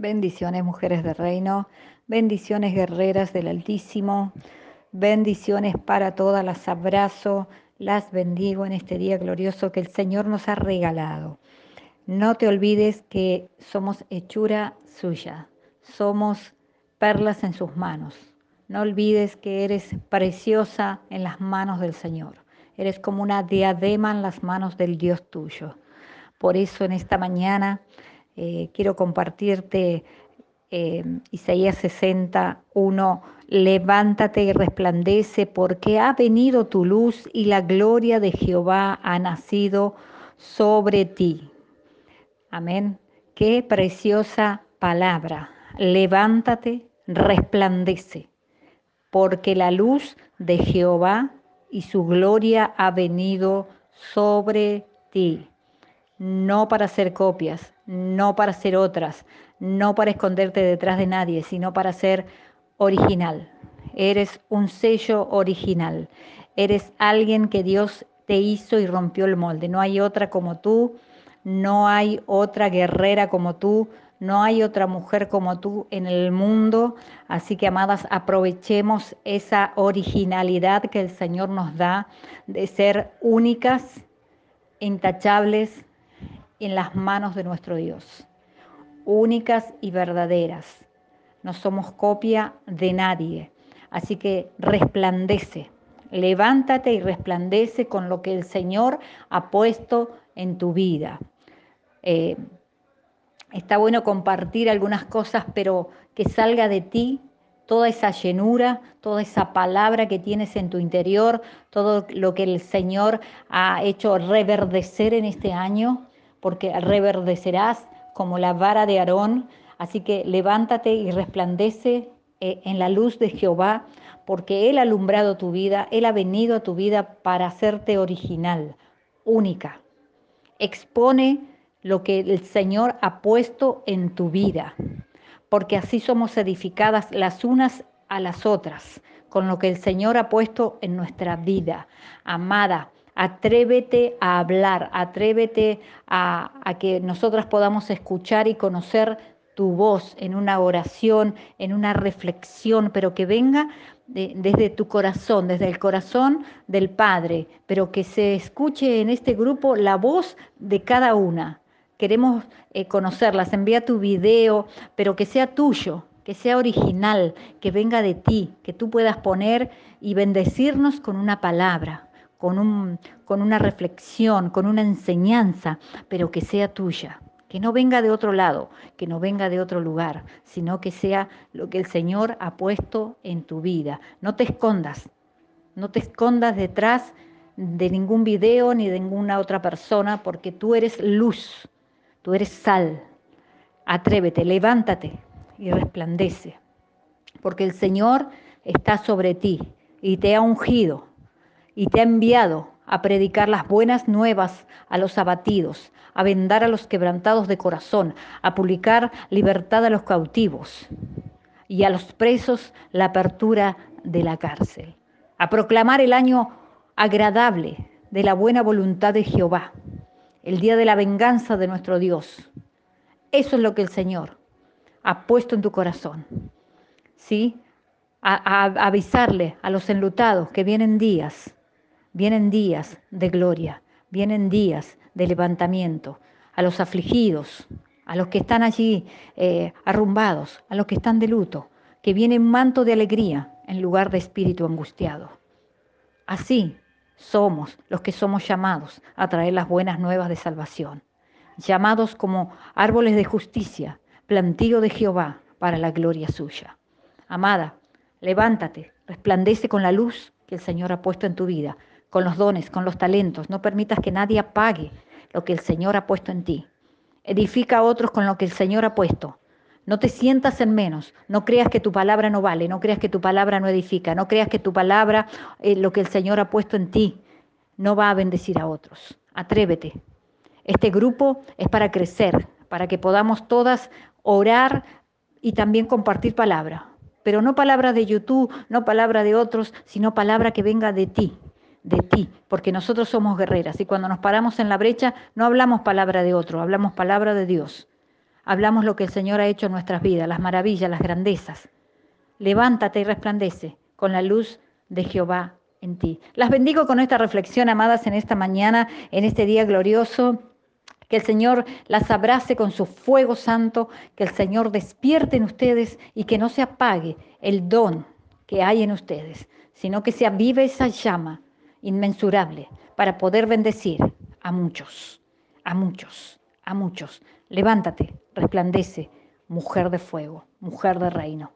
Bendiciones mujeres del reino, bendiciones guerreras del Altísimo, bendiciones para todas, las abrazo, las bendigo en este día glorioso que el Señor nos ha regalado. No te olvides que somos hechura suya, somos perlas en sus manos. No olvides que eres preciosa en las manos del Señor. Eres como una diadema en las manos del Dios tuyo. Por eso en esta mañana eh, quiero compartirte eh, Isaías 61, levántate y resplandece porque ha venido tu luz y la gloria de Jehová ha nacido sobre ti. Amén. Qué preciosa palabra. Levántate, resplandece, porque la luz de Jehová y su gloria ha venido sobre ti no para hacer copias, no para hacer otras, no para esconderte detrás de nadie, sino para ser original. Eres un sello original. Eres alguien que Dios te hizo y rompió el molde. No hay otra como tú, no hay otra guerrera como tú, no hay otra mujer como tú en el mundo. Así que, amadas, aprovechemos esa originalidad que el Señor nos da de ser únicas, intachables, en las manos de nuestro Dios, únicas y verdaderas. No somos copia de nadie. Así que resplandece, levántate y resplandece con lo que el Señor ha puesto en tu vida. Eh, está bueno compartir algunas cosas, pero que salga de ti toda esa llenura, toda esa palabra que tienes en tu interior, todo lo que el Señor ha hecho reverdecer en este año, porque reverdecerás como la vara de Aarón. Así que levántate y resplandece eh, en la luz de Jehová, porque Él ha alumbrado tu vida, Él ha venido a tu vida para hacerte original, única. Expone lo que el Señor ha puesto en tu vida, porque así somos edificadas las unas a las otras, con lo que el Señor ha puesto en nuestra vida. Amada, Atrévete a hablar, atrévete a, que nosotras podamos escuchar y conocer tu voz en una oración, en una reflexión, pero que venga desde tu corazón, desde el corazón del Padre, pero que se escuche en este grupo la voz de cada una. Queremos eh, conocerlas, envía tu video, pero que sea tuyo, que sea original, que venga de ti, que tú puedas poner y bendecirnos con una palabra, con, un, con una reflexión, con una enseñanza, pero que sea tuya, que no venga de otro lado, que no venga de otro lugar, sino que sea lo que el Señor ha puesto en tu vida. No te escondas, no te escondas detrás de ningún video ni de ninguna otra persona, porque tú eres luz, tú eres sal. Atrévete, levántate y resplandece, porque el Señor está sobre ti y te ha ungido y te ha enviado a predicar las buenas nuevas a los abatidos, a vendar a los quebrantados de corazón, a publicar libertad a los cautivos y a los presos la apertura de la cárcel, a proclamar el año agradable de la buena voluntad de Jehová, el día de la venganza de nuestro Dios. Eso es lo que el Señor ha puesto en tu corazón. ¿Sí? A, a avisarle a los enlutados que vienen días Vienen días de gloria, vienen días de levantamiento a los afligidos, a los que están allí eh, arrumbados, a los que están de luto, que viene manto de alegría en lugar de espíritu angustiado. Así somos los que somos llamados a traer las buenas nuevas de salvación, llamados como árboles de justicia, plantío de Jehová para la gloria suya. Amada, levántate, resplandece con la luz que el Señor ha puesto en tu vida, con los dones, con los talentos. No permitas que nadie apague lo que el Señor ha puesto en ti. Edifica a otros con lo que el Señor ha puesto. No te sientas en menos, no creas que tu palabra no vale, no creas que tu palabra no edifica, no creas que tu palabra, eh, lo que el Señor ha puesto en ti, no va a bendecir a otros. Atrévete. Este grupo es para crecer, para que podamos todas orar y también compartir palabra. Pero no palabra de YouTube, no palabra de otros, sino palabra que venga de ti, de ti, porque nosotros somos guerreras y cuando nos paramos en la brecha no hablamos palabra de otro, hablamos palabra de Dios. Hablamos lo que el Señor ha hecho en nuestras vidas, las maravillas, las grandezas. Levántate y resplandece con la luz de Jehová en ti. Las bendigo con esta reflexión, amadas, en esta mañana, en este día glorioso. Que el Señor las abrace con su fuego santo, que el Señor despierte en ustedes y que no se apague el don que hay en ustedes, sino que se avive esa llama inmensurable para poder bendecir a muchos, a muchos, a muchos. Levántate, resplandece, mujer de fuego, mujer de reino.